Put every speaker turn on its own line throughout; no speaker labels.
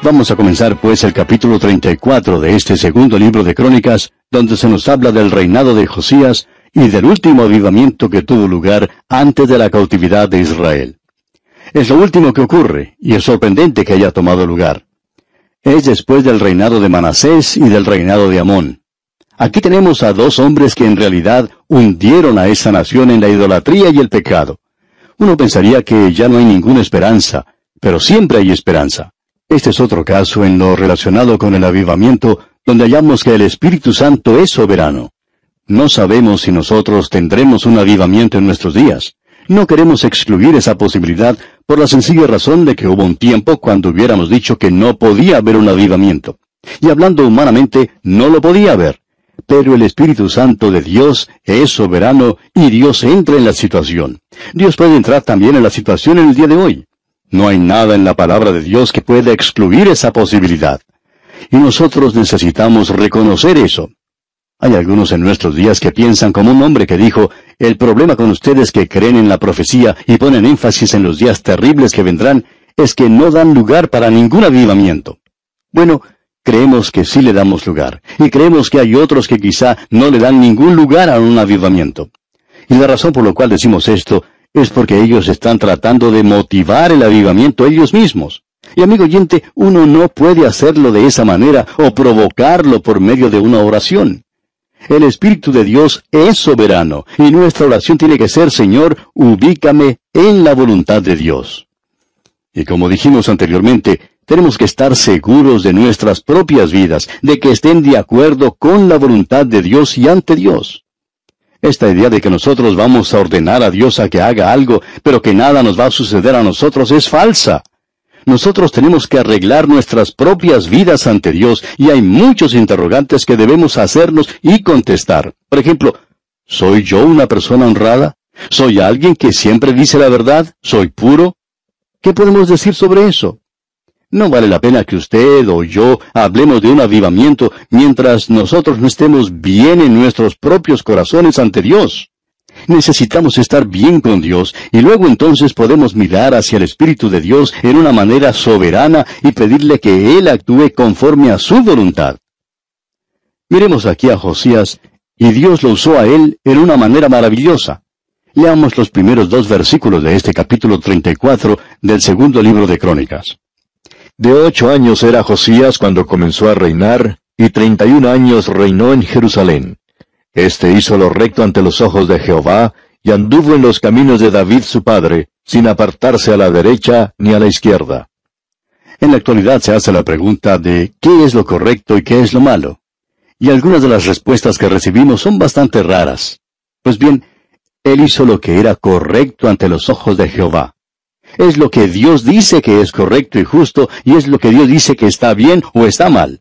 Vamos a comenzar pues el capítulo 34 de este segundo libro de Crónicas, donde se nos habla del reinado de Josías y del último avivamiento que tuvo lugar antes de la cautividad de Israel. Es lo último que ocurre, y es sorprendente que haya tomado lugar. Es después del reinado de Manasés y del reinado de Amón. Aquí tenemos a dos hombres que en realidad hundieron a esa nación en la idolatría y el pecado. Uno pensaría que ya no hay ninguna esperanza, pero siempre hay esperanza. Este es otro caso en lo relacionado con el avivamiento, donde hallamos que el Espíritu Santo es soberano. No sabemos si nosotros tendremos un avivamiento en nuestros días. No queremos excluir esa posibilidad por la sencilla razón de que hubo un tiempo cuando hubiéramos dicho que no podía haber un avivamiento. Y hablando humanamente, no lo podía haber. Pero el Espíritu Santo de Dios es soberano y Dios entra en la situación. Dios puede entrar también en la situación en el día de hoy. No hay nada en la palabra de Dios que pueda excluir esa posibilidad. Y nosotros necesitamos reconocer eso. Hay algunos en nuestros días que piensan como un hombre que dijo, el problema con ustedes que creen en la profecía y ponen énfasis en los días terribles que vendrán es que no dan lugar para ningún avivamiento. Bueno, creemos que sí le damos lugar, y creemos que hay otros que quizá no le dan ningún lugar a un avivamiento. Y la razón por la cual decimos esto es porque ellos están tratando de motivar el avivamiento ellos mismos. Y amigo oyente, uno no puede hacerlo de esa manera o provocarlo por medio de una oración. El Espíritu de Dios es soberano y nuestra oración tiene que ser, Señor, ubícame en la voluntad de Dios. Y como dijimos anteriormente, tenemos que estar seguros de nuestras propias vidas, de que estén de acuerdo con la voluntad de Dios y ante Dios. Esta idea de que nosotros vamos a ordenar a Dios a que haga algo, pero que nada nos va a suceder a nosotros es falsa. Nosotros tenemos que arreglar nuestras propias vidas ante Dios y hay muchos interrogantes que debemos hacernos y contestar. Por ejemplo, ¿soy yo una persona honrada? ¿Soy alguien que siempre dice la verdad? ¿Soy puro? ¿Qué podemos decir sobre eso? No vale la pena que usted o yo hablemos de un avivamiento mientras nosotros no estemos bien en nuestros propios corazones ante Dios. Necesitamos estar bien con Dios y luego entonces podemos mirar hacia el Espíritu de Dios en una manera soberana y pedirle que Él actúe conforme a su voluntad. Miremos aquí a Josías y Dios lo usó a él en una manera maravillosa. Leamos los primeros dos versículos de este capítulo 34 del segundo libro de Crónicas. De ocho años era Josías cuando comenzó a reinar, y treinta y un años reinó en Jerusalén. Este hizo lo recto ante los ojos de Jehová, y anduvo en los caminos de David su padre, sin apartarse a la derecha ni a la izquierda. En la actualidad se hace la pregunta de qué es lo correcto y qué es lo malo. Y algunas de las respuestas que recibimos son bastante raras. Pues bien, él hizo lo que era correcto ante los ojos de Jehová. Es lo que Dios dice que es correcto y justo, y es lo que Dios dice que está bien o está mal.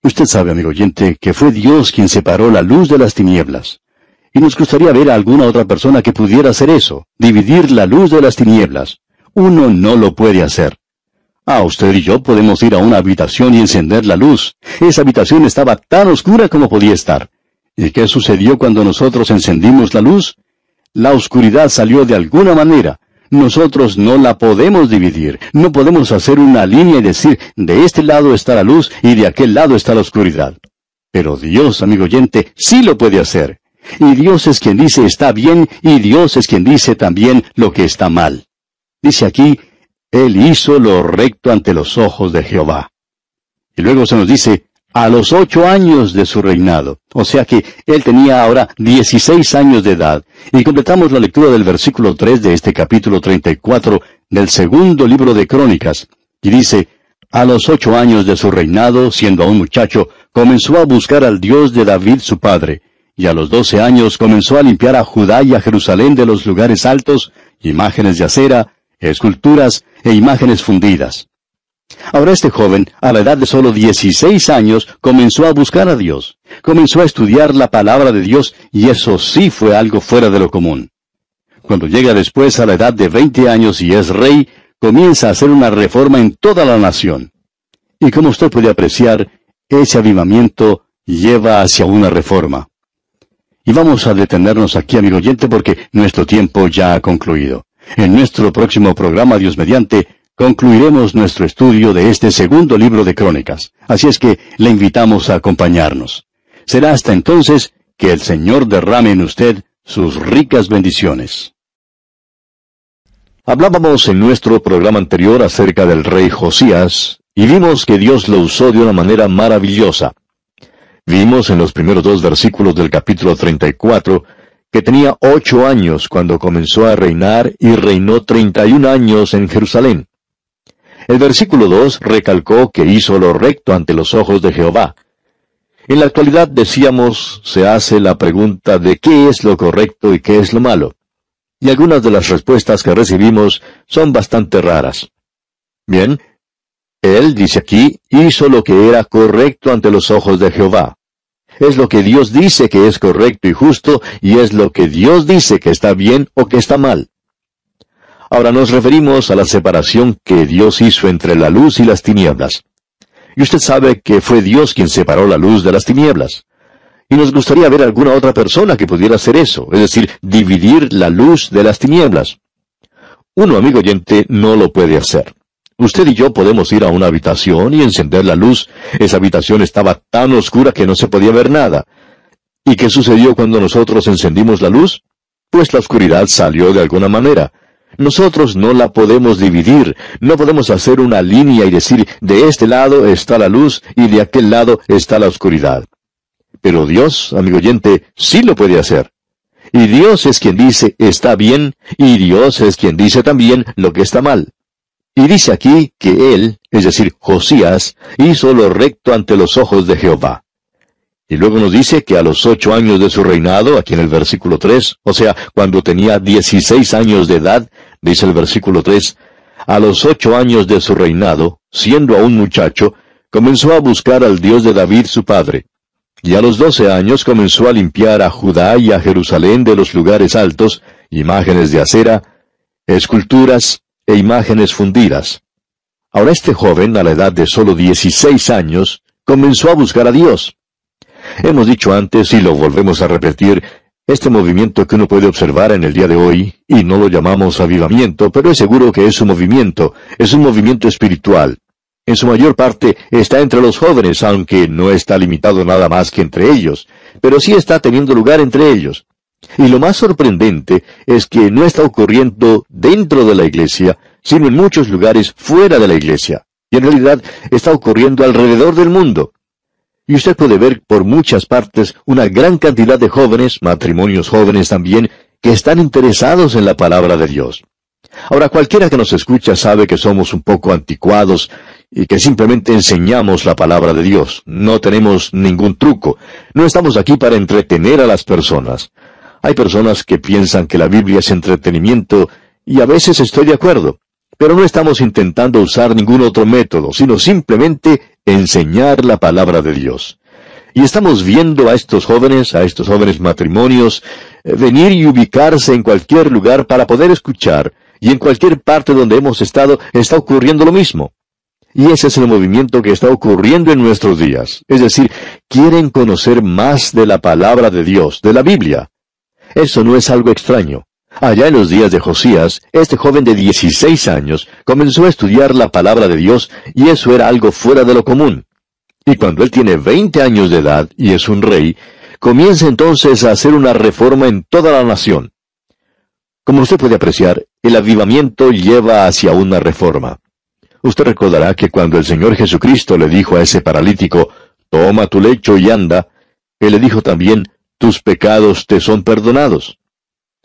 Usted sabe, amigo oyente, que fue Dios quien separó la luz de las tinieblas. Y nos gustaría ver a alguna otra persona que pudiera hacer eso, dividir la luz de las tinieblas. Uno no lo puede hacer. Ah, usted y yo podemos ir a una habitación y encender la luz. Esa habitación estaba tan oscura como podía estar. ¿Y qué sucedió cuando nosotros encendimos la luz? La oscuridad salió de alguna manera, nosotros no la podemos dividir. No podemos hacer una línea y decir, de este lado está la luz y de aquel lado está la oscuridad. Pero Dios, amigo oyente, sí lo puede hacer. Y Dios es quien dice está bien y Dios es quien dice también lo que está mal. Dice aquí, Él hizo lo recto ante los ojos de Jehová. Y luego se nos dice, a los ocho años de su reinado. O sea que él tenía ahora dieciséis años de edad. Y completamos la lectura del versículo tres de este capítulo treinta y cuatro del segundo libro de Crónicas. Y dice, a los ocho años de su reinado, siendo aún muchacho, comenzó a buscar al Dios de David su padre. Y a los doce años comenzó a limpiar a Judá y a Jerusalén de los lugares altos, imágenes de acera, esculturas e imágenes fundidas. Ahora este joven, a la edad de solo 16 años, comenzó a buscar a Dios, comenzó a estudiar la palabra de Dios y eso sí fue algo fuera de lo común. Cuando llega después a la edad de 20 años y es rey, comienza a hacer una reforma en toda la nación. Y como usted puede apreciar, ese avivamiento lleva hacia una reforma. Y vamos a detenernos aquí, amigo oyente, porque nuestro tiempo ya ha concluido. En nuestro próximo programa, Dios mediante, concluiremos nuestro estudio de este segundo libro de Crónicas. Así es que le invitamos a acompañarnos. Será hasta entonces que el Señor derrame en usted sus ricas bendiciones. Hablábamos en nuestro programa anterior acerca del rey Josías y vimos que Dios lo usó de una manera maravillosa. Vimos en los primeros dos versículos del capítulo 34 que tenía ocho años cuando comenzó a reinar y reinó treinta y un años en Jerusalén. El versículo 2 recalcó que hizo lo recto ante los ojos de Jehová. En la actualidad decíamos, se hace la pregunta de qué es lo correcto y qué es lo malo. Y algunas de las respuestas que recibimos son bastante raras. Bien, él, dice aquí, hizo lo que era correcto ante los ojos de Jehová. Es lo que Dios dice que es correcto y justo, y es lo que Dios dice que está bien o que está mal. Ahora nos referimos a la separación que Dios hizo entre la luz y las tinieblas. Y usted sabe que fue Dios quien separó la luz de las tinieblas. Y nos gustaría ver alguna otra persona que pudiera hacer eso, es decir, dividir la luz de las tinieblas. Uno, amigo oyente, no lo puede hacer. Usted y yo podemos ir a una habitación y encender la luz. Esa habitación estaba tan oscura que no se podía ver nada. ¿Y qué sucedió cuando nosotros encendimos la luz? Pues la oscuridad salió de alguna manera. Nosotros no la podemos dividir, no podemos hacer una línea y decir, de este lado está la luz y de aquel lado está la oscuridad. Pero Dios, amigo oyente, sí lo puede hacer. Y Dios es quien dice está bien, y Dios es quien dice también lo que está mal. Y dice aquí que él, es decir, Josías, hizo lo recto ante los ojos de Jehová. Y luego nos dice que a los ocho años de su reinado, aquí en el versículo 3, o sea, cuando tenía dieciséis años de edad, dice el versículo 3, a los ocho años de su reinado, siendo aún muchacho, comenzó a buscar al Dios de David su padre. Y a los doce años comenzó a limpiar a Judá y a Jerusalén de los lugares altos, imágenes de acera, esculturas e imágenes fundidas. Ahora este joven, a la edad de solo dieciséis años, comenzó a buscar a Dios. Hemos dicho antes y lo volvemos a repetir, este movimiento que uno puede observar en el día de hoy, y no lo llamamos avivamiento, pero es seguro que es un movimiento, es un movimiento espiritual. En su mayor parte está entre los jóvenes, aunque no está limitado nada más que entre ellos, pero sí está teniendo lugar entre ellos. Y lo más sorprendente es que no está ocurriendo dentro de la iglesia, sino en muchos lugares fuera de la iglesia. Y en realidad está ocurriendo alrededor del mundo. Y usted puede ver por muchas partes una gran cantidad de jóvenes, matrimonios jóvenes también, que están interesados en la palabra de Dios. Ahora cualquiera que nos escucha sabe que somos un poco anticuados y que simplemente enseñamos la palabra de Dios. No tenemos ningún truco. No estamos aquí para entretener a las personas. Hay personas que piensan que la Biblia es entretenimiento y a veces estoy de acuerdo. Pero no estamos intentando usar ningún otro método, sino simplemente enseñar la palabra de Dios. Y estamos viendo a estos jóvenes, a estos jóvenes matrimonios, eh, venir y ubicarse en cualquier lugar para poder escuchar, y en cualquier parte donde hemos estado está ocurriendo lo mismo. Y ese es el movimiento que está ocurriendo en nuestros días. Es decir, quieren conocer más de la palabra de Dios, de la Biblia. Eso no es algo extraño. Allá en los días de Josías, este joven de 16 años comenzó a estudiar la palabra de Dios y eso era algo fuera de lo común. Y cuando él tiene 20 años de edad y es un rey, comienza entonces a hacer una reforma en toda la nación. Como usted puede apreciar, el avivamiento lleva hacia una reforma. Usted recordará que cuando el Señor Jesucristo le dijo a ese paralítico, toma tu lecho y anda, Él le dijo también, tus pecados te son perdonados.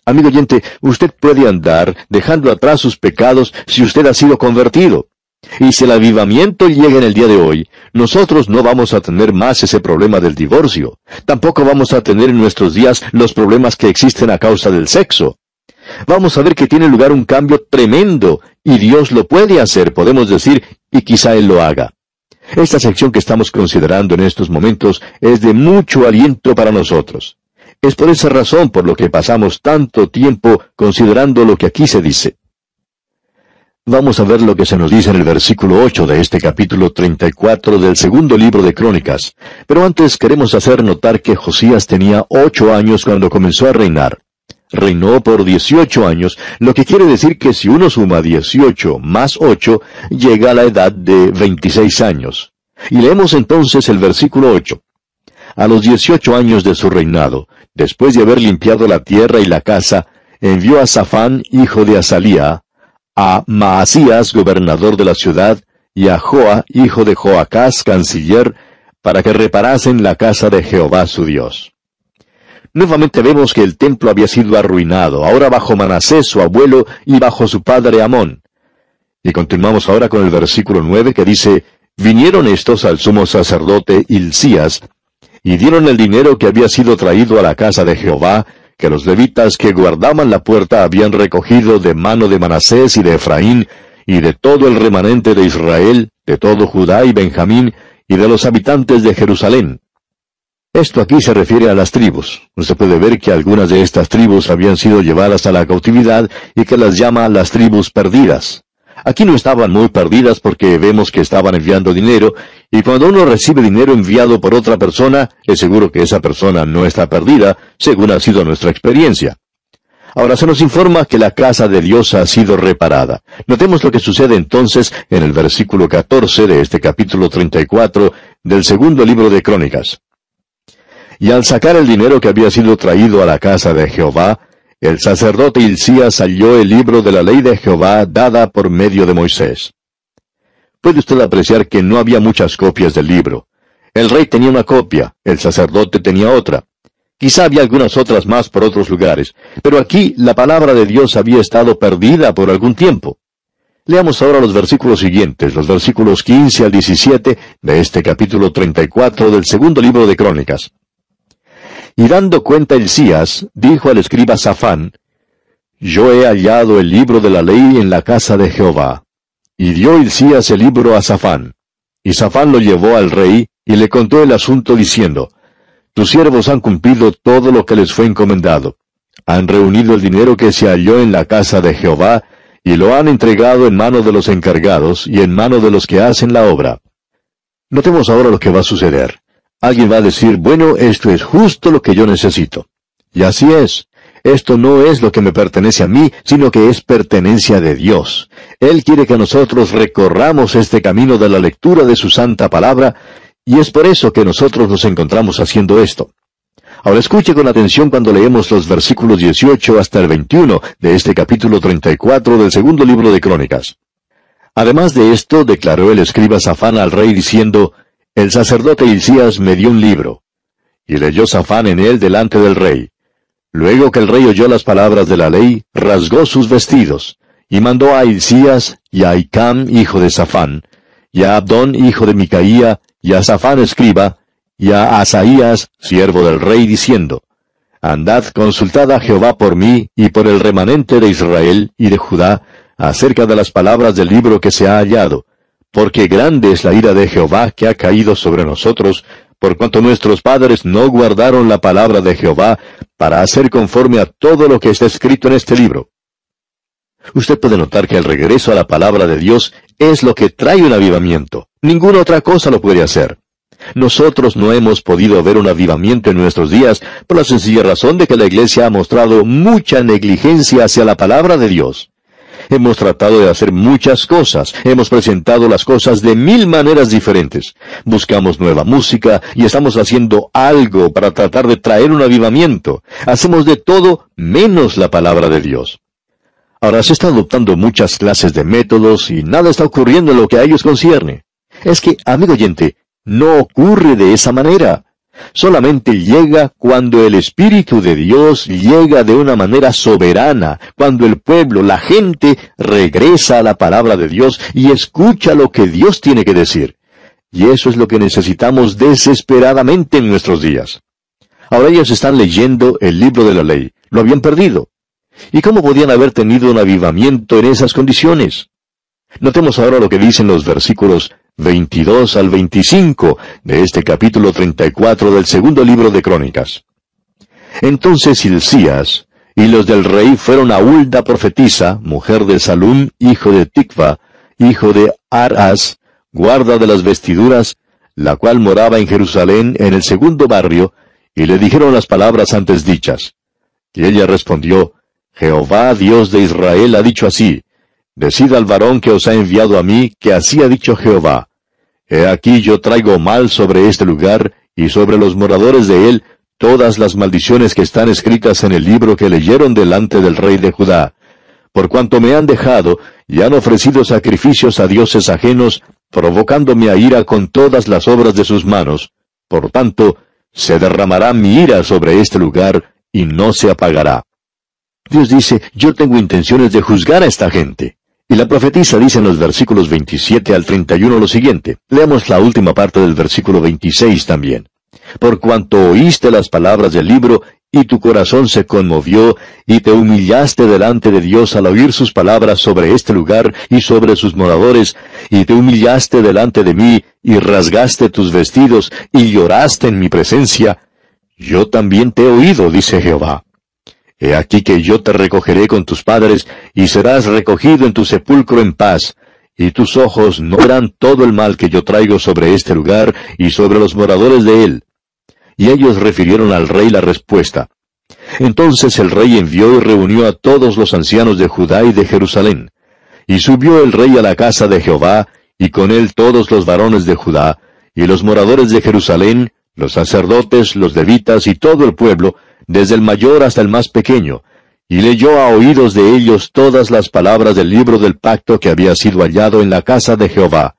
Amigo oyente, usted puede andar dejando atrás sus pecados si usted ha sido convertido. Y si el avivamiento llega en el día de hoy, nosotros no vamos a tener más ese problema del divorcio. Tampoco vamos a tener en nuestros días los problemas que existen a causa del sexo. Vamos a ver que tiene lugar un cambio tremendo, y Dios lo puede hacer, podemos decir, y quizá Él lo haga. Esta sección que estamos considerando en estos momentos es de mucho aliento para nosotros. Es por esa razón por lo que pasamos tanto tiempo considerando lo que aquí se dice. Vamos a ver lo que se nos dice en el versículo 8 de este capítulo 34 del segundo libro de Crónicas. Pero antes queremos hacer notar que Josías tenía ocho años cuando comenzó a reinar.
reinó por 18 años, lo que quiere decir que si uno suma 18 más 8, llega a la edad de 26 años. Y leemos entonces el versículo 8. A los 18 años de su reinado, después de haber limpiado la tierra y la casa, envió a Safán, hijo de Asalía, a Maasías, gobernador de la ciudad, y a Joa, hijo de Joacás, canciller, para que reparasen la casa de Jehová su Dios. Nuevamente vemos que el templo había sido arruinado, ahora bajo Manasés su abuelo y bajo su padre Amón. Y continuamos ahora con el versículo nueve que dice, Vinieron estos al sumo sacerdote Hilcías, y dieron el dinero que había sido traído a la casa de Jehová, que los levitas que guardaban la puerta habían recogido de mano de Manasés y de Efraín, y de todo el remanente de Israel, de todo Judá y Benjamín, y de los habitantes de Jerusalén. Esto aquí se refiere a las tribus. Usted puede ver que algunas de estas tribus habían sido llevadas a la cautividad y que las llama las tribus perdidas. Aquí no estaban muy perdidas porque vemos que estaban enviando dinero, y cuando uno recibe dinero enviado por otra persona, es seguro que esa persona no está perdida, según ha sido nuestra experiencia. Ahora se nos informa que la casa de Dios ha sido reparada. Notemos lo que sucede entonces en el versículo 14 de este capítulo 34 del segundo libro de Crónicas. Y al sacar el dinero que había sido traído a la casa de Jehová, el sacerdote Hilcías halló el libro de la ley de Jehová dada por medio de Moisés. Puede usted apreciar que no había muchas copias del libro. El rey tenía una copia, el sacerdote tenía otra. Quizá había algunas otras más por otros lugares, pero aquí la palabra de Dios había estado perdida por algún tiempo. Leamos ahora los versículos siguientes, los versículos 15 al 17 de este capítulo 34 del segundo libro de Crónicas. Y dando cuenta Elías, dijo al escriba Safán, Yo he hallado el libro de la ley en la casa de Jehová. Y dio Elías el libro a Safán. Y Safán lo llevó al rey, y le contó el asunto diciendo, Tus siervos han cumplido todo lo que les fue encomendado. Han reunido el dinero que se halló en la casa de Jehová, y lo han entregado en mano de los encargados y en mano de los que hacen la obra. Notemos ahora lo que va a suceder. Alguien va a decir, bueno, esto es justo lo que yo necesito. Y así es. Esto no es lo que me pertenece a mí, sino que es pertenencia de Dios. Él quiere que nosotros recorramos este camino de la lectura de su santa palabra, y es por eso que nosotros nos encontramos haciendo esto. Ahora escuche con atención cuando leemos los versículos 18 hasta el 21 de este capítulo 34 del segundo libro de Crónicas. Además de esto, declaró el escriba Safán al rey diciendo, el sacerdote Hilcías me dio un libro, y leyó Safán en él delante del rey. Luego que el rey oyó las palabras de la ley, rasgó sus vestidos, y mandó a Hilcías y a Icam, hijo de Safán, y a Abdón, hijo de Micaía, y a Safán escriba, y a Asaías, siervo del rey, diciendo, Andad, consultad a Jehová por mí y por el remanente de Israel y de Judá, acerca de las palabras del libro que se ha hallado, porque grande es la ira de Jehová que ha caído sobre nosotros, por cuanto nuestros padres no guardaron la palabra de Jehová para hacer conforme a todo lo que está escrito en este libro. Usted puede notar que el regreso a la palabra de Dios es lo que trae un avivamiento. Ninguna otra cosa lo puede hacer. Nosotros no hemos podido ver un avivamiento en nuestros días por la sencilla razón de que la Iglesia ha mostrado mucha negligencia hacia la palabra de Dios. Hemos tratado de hacer muchas cosas, hemos presentado las cosas de mil maneras diferentes. Buscamos nueva música y estamos haciendo algo para tratar de traer un avivamiento. Hacemos de todo menos la palabra de Dios. Ahora se están adoptando muchas clases de métodos y nada está ocurriendo en lo que a ellos concierne. Es que, amigo oyente, no ocurre de esa manera solamente llega cuando el Espíritu de Dios llega de una manera soberana, cuando el pueblo, la gente, regresa a la palabra de Dios y escucha lo que Dios tiene que decir. Y eso es lo que necesitamos desesperadamente en nuestros días. Ahora ellos están leyendo el libro de la ley. Lo habían perdido. ¿Y cómo podían haber tenido un avivamiento en esas condiciones? Notemos ahora lo que dicen los versículos 22 al 25 de este capítulo 34 del segundo libro de Crónicas. Entonces Hilcías y los del rey fueron a Hulda profetisa, mujer de Salum, hijo de Tikva, hijo de Aras, guarda de las vestiduras, la cual moraba en Jerusalén en el segundo barrio, y le dijeron las palabras antes dichas. Y ella respondió, Jehová Dios de Israel ha dicho así, Decid al varón que os ha enviado a mí, que así ha dicho Jehová. He aquí yo traigo mal sobre este lugar, y sobre los moradores de él, todas las maldiciones que están escritas en el libro que leyeron delante del rey de Judá. Por cuanto me han dejado, y han ofrecido sacrificios a dioses ajenos, provocándome a ira con todas las obras de sus manos. Por tanto, se derramará mi ira sobre este lugar, y no se apagará. Dios dice, yo tengo intenciones de juzgar a esta gente. Y la profetisa dice en los versículos 27 al 31 lo siguiente. Leamos la última parte del versículo 26 también. Por cuanto oíste las palabras del libro, y tu corazón se conmovió, y te humillaste delante de Dios al oír sus palabras sobre este lugar y sobre sus moradores, y te humillaste delante de mí, y rasgaste tus vestidos, y lloraste en mi presencia, yo también te he oído, dice Jehová. He aquí que yo te recogeré con tus padres, y serás recogido en tu sepulcro en paz, y tus ojos no verán todo el mal que yo traigo sobre este lugar y sobre los moradores de él. Y ellos refirieron al rey la respuesta. Entonces el rey envió y reunió a todos los ancianos de Judá y de Jerusalén. Y subió el rey a la casa de Jehová, y con él todos los varones de Judá, y los moradores de Jerusalén, los sacerdotes, los levitas y todo el pueblo, desde el mayor hasta el más pequeño, y leyó a oídos de ellos todas las palabras del libro del pacto que había sido hallado en la casa de Jehová.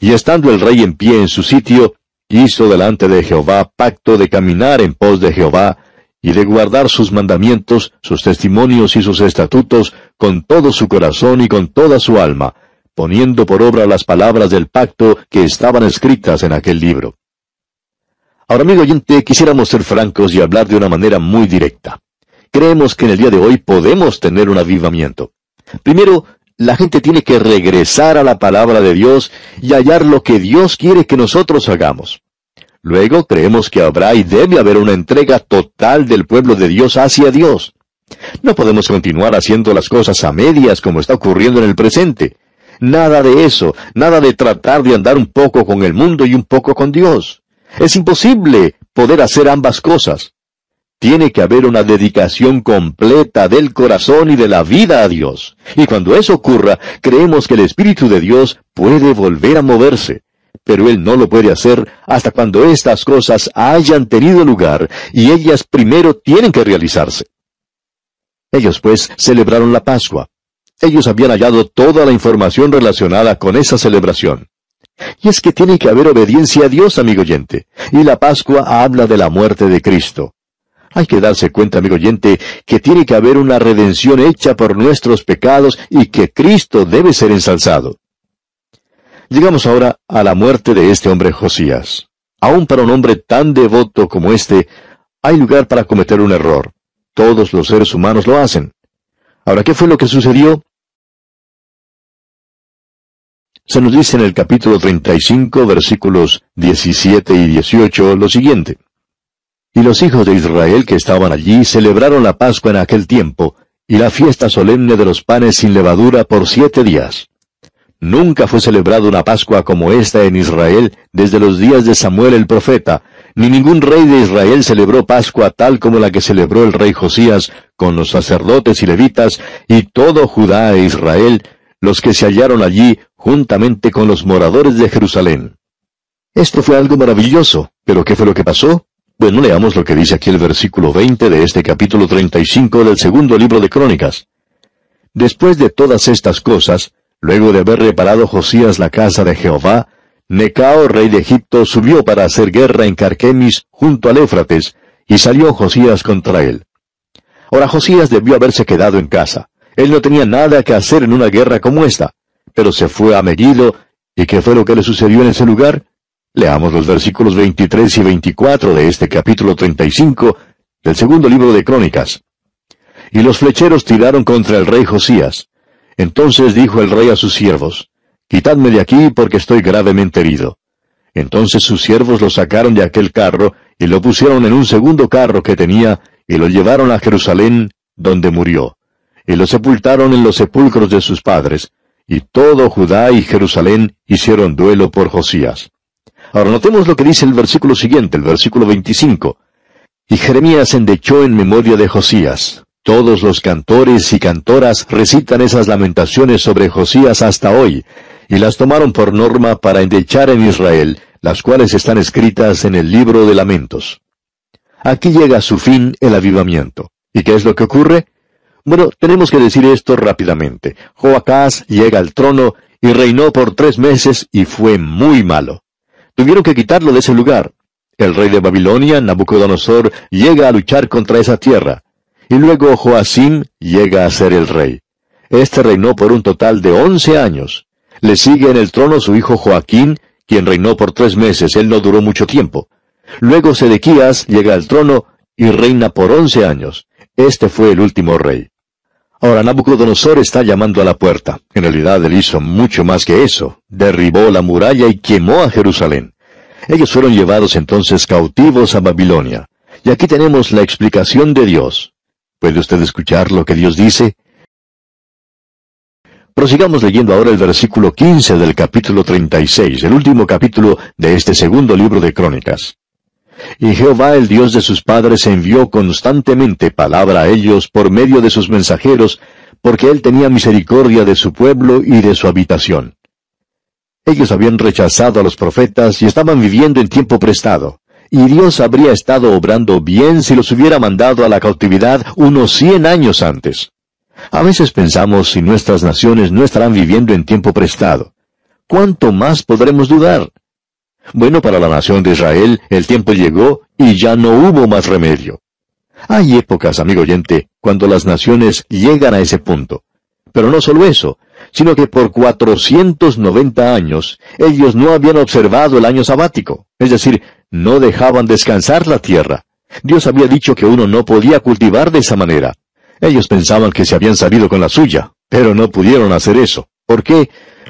Y estando el rey en pie en su sitio, hizo delante de Jehová pacto de caminar en pos de Jehová, y de guardar sus mandamientos, sus testimonios y sus estatutos con todo su corazón y con toda su alma, poniendo por obra las palabras del pacto que estaban escritas en aquel libro. Ahora, amigo oyente, quisiéramos ser francos y hablar de una manera muy directa. Creemos que en el día de hoy podemos tener un avivamiento. Primero, la gente tiene que regresar a la palabra de Dios y hallar lo que Dios quiere que nosotros hagamos. Luego creemos que habrá y debe haber una entrega total del pueblo de Dios hacia Dios. No podemos continuar haciendo las cosas a medias como está ocurriendo en el presente. Nada de eso, nada de tratar de andar un poco con el mundo y un poco con Dios. Es imposible poder hacer ambas cosas. Tiene que haber una dedicación completa del corazón y de la vida a Dios. Y cuando eso ocurra, creemos que el Espíritu de Dios puede volver a moverse. Pero Él no lo puede hacer hasta cuando estas cosas hayan tenido lugar y ellas primero tienen que realizarse. Ellos pues celebraron la Pascua. Ellos habían hallado toda la información relacionada con esa celebración. Y es que tiene que haber obediencia a Dios, amigo oyente. Y la Pascua habla de la muerte de Cristo. Hay que darse cuenta, amigo oyente, que tiene que haber una redención hecha por nuestros pecados y que Cristo debe ser ensalzado. Llegamos ahora a la muerte de este hombre Josías. Aún para un hombre tan devoto como este, hay lugar para cometer un error. Todos los seres humanos lo hacen. Ahora, ¿qué fue lo que sucedió? Se nos dice en el capítulo 35, versículos 17 y 18, lo siguiente. Y los hijos de Israel que estaban allí celebraron la Pascua en aquel tiempo, y la fiesta solemne de los panes sin levadura por siete días. Nunca fue celebrada una Pascua como esta en Israel desde los días de Samuel el profeta, ni ningún rey de Israel celebró Pascua tal como la que celebró el rey Josías, con los sacerdotes y levitas, y todo Judá e Israel, los que se hallaron allí juntamente con los moradores de Jerusalén. Esto fue algo maravilloso, pero ¿qué fue lo que pasó? Bueno, leamos lo que dice aquí el versículo 20 de este capítulo 35 del segundo libro de Crónicas. Después de todas estas cosas, luego de haber reparado Josías la casa de Jehová, Necao, rey de Egipto, subió para hacer guerra en Carquemis junto al Éfrates, y salió Josías contra él. Ahora Josías debió haberse quedado en casa. Él no tenía nada que hacer en una guerra como esta pero se fue a Megiddo, ¿y qué fue lo que le sucedió en ese lugar? Leamos los versículos 23 y 24 de este capítulo 35 del segundo libro de Crónicas. Y los flecheros tiraron contra el rey Josías. Entonces dijo el rey a sus siervos, Quitadme de aquí porque estoy gravemente herido. Entonces sus siervos lo sacaron de aquel carro y lo pusieron en un segundo carro que tenía y lo llevaron a Jerusalén, donde murió. Y lo sepultaron en los sepulcros de sus padres, y todo Judá y Jerusalén hicieron duelo por Josías. Ahora notemos lo que dice el versículo siguiente, el versículo 25. Y Jeremías endechó en memoria de Josías. Todos los cantores y cantoras recitan esas lamentaciones sobre Josías hasta hoy, y las tomaron por norma para endechar en Israel, las cuales están escritas en el libro de lamentos. Aquí llega a su fin el avivamiento. ¿Y qué es lo que ocurre? Bueno, tenemos que decir esto rápidamente. Joacás llega al trono y reinó por tres meses y fue muy malo. Tuvieron que quitarlo de ese lugar. El rey de Babilonia, Nabucodonosor, llega a luchar contra esa tierra. Y luego Joacim llega a ser el rey. Este reinó por un total de once años. Le sigue en el trono su hijo Joaquín, quien reinó por tres meses. Él no duró mucho tiempo. Luego Sedequías llega al trono y reina por once años. Este fue el último rey. Ahora Nabucodonosor está llamando a la puerta. En realidad él hizo mucho más que eso. Derribó la muralla y quemó a Jerusalén. Ellos fueron llevados entonces cautivos a Babilonia. Y aquí tenemos la explicación de Dios. ¿Puede usted escuchar lo que Dios dice? Prosigamos leyendo ahora el versículo 15 del capítulo 36, el último capítulo de este segundo libro de Crónicas. Y Jehová el Dios de sus padres envió constantemente palabra a ellos por medio de sus mensajeros, porque él tenía misericordia de su pueblo y de su habitación. Ellos habían rechazado a los profetas y estaban viviendo en tiempo prestado, y Dios habría estado obrando bien si los hubiera mandado a la cautividad unos cien años antes. A veces pensamos si nuestras naciones no estarán viviendo en tiempo prestado. ¿Cuánto más podremos dudar? Bueno, para la nación de Israel el tiempo llegó y ya no hubo más remedio. Hay épocas, amigo oyente, cuando las naciones llegan a ese punto. Pero no solo eso, sino que por 490 años ellos no habían observado el año sabático, es decir, no dejaban descansar la tierra. Dios había dicho que uno no podía cultivar de esa manera. Ellos pensaban que se habían salido con la suya, pero no pudieron hacer eso. ¿Por qué?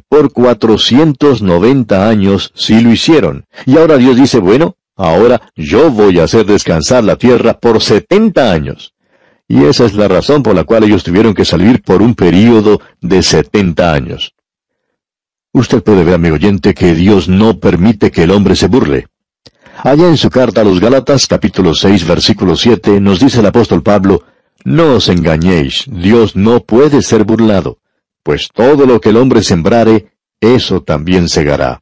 Por 490 años sí lo hicieron. Y ahora Dios dice, bueno, ahora yo voy a hacer descansar la tierra por 70 años. Y esa es la razón por la cual ellos tuvieron que salir por un período de 70 años. Usted puede ver, amigo oyente, que Dios no permite que el hombre se burle. Allá en su carta a los Gálatas, capítulo 6, versículo 7, nos dice el apóstol Pablo, No os engañéis, Dios no puede ser burlado pues todo lo que el hombre sembrare, eso también segará.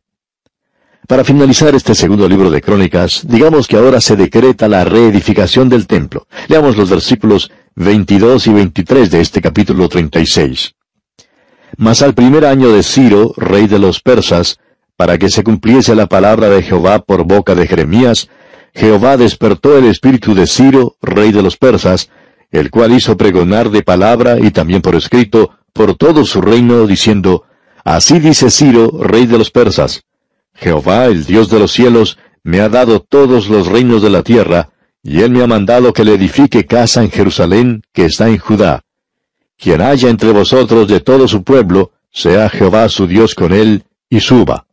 Para finalizar este segundo libro de Crónicas, digamos que ahora se decreta la reedificación del templo. Leamos los versículos 22 y 23 de este capítulo 36. Mas al primer año de Ciro, rey de los persas, para que se cumpliese la palabra de Jehová por boca de Jeremías, Jehová despertó el espíritu de Ciro, rey de los persas, el cual hizo pregonar de palabra y también por escrito por todo su reino, diciendo, Así dice Ciro, rey de los persas, Jehová, el Dios de los cielos, me ha dado todos los reinos de la tierra, y él me ha mandado que le edifique casa en Jerusalén, que está en Judá. Quien haya entre vosotros de todo su pueblo, sea Jehová su Dios con él, y suba.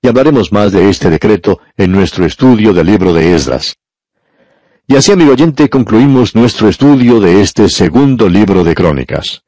Y hablaremos más de este decreto en nuestro estudio del libro de Esdras. Y así, amigo oyente, concluimos nuestro estudio de este segundo libro de Crónicas.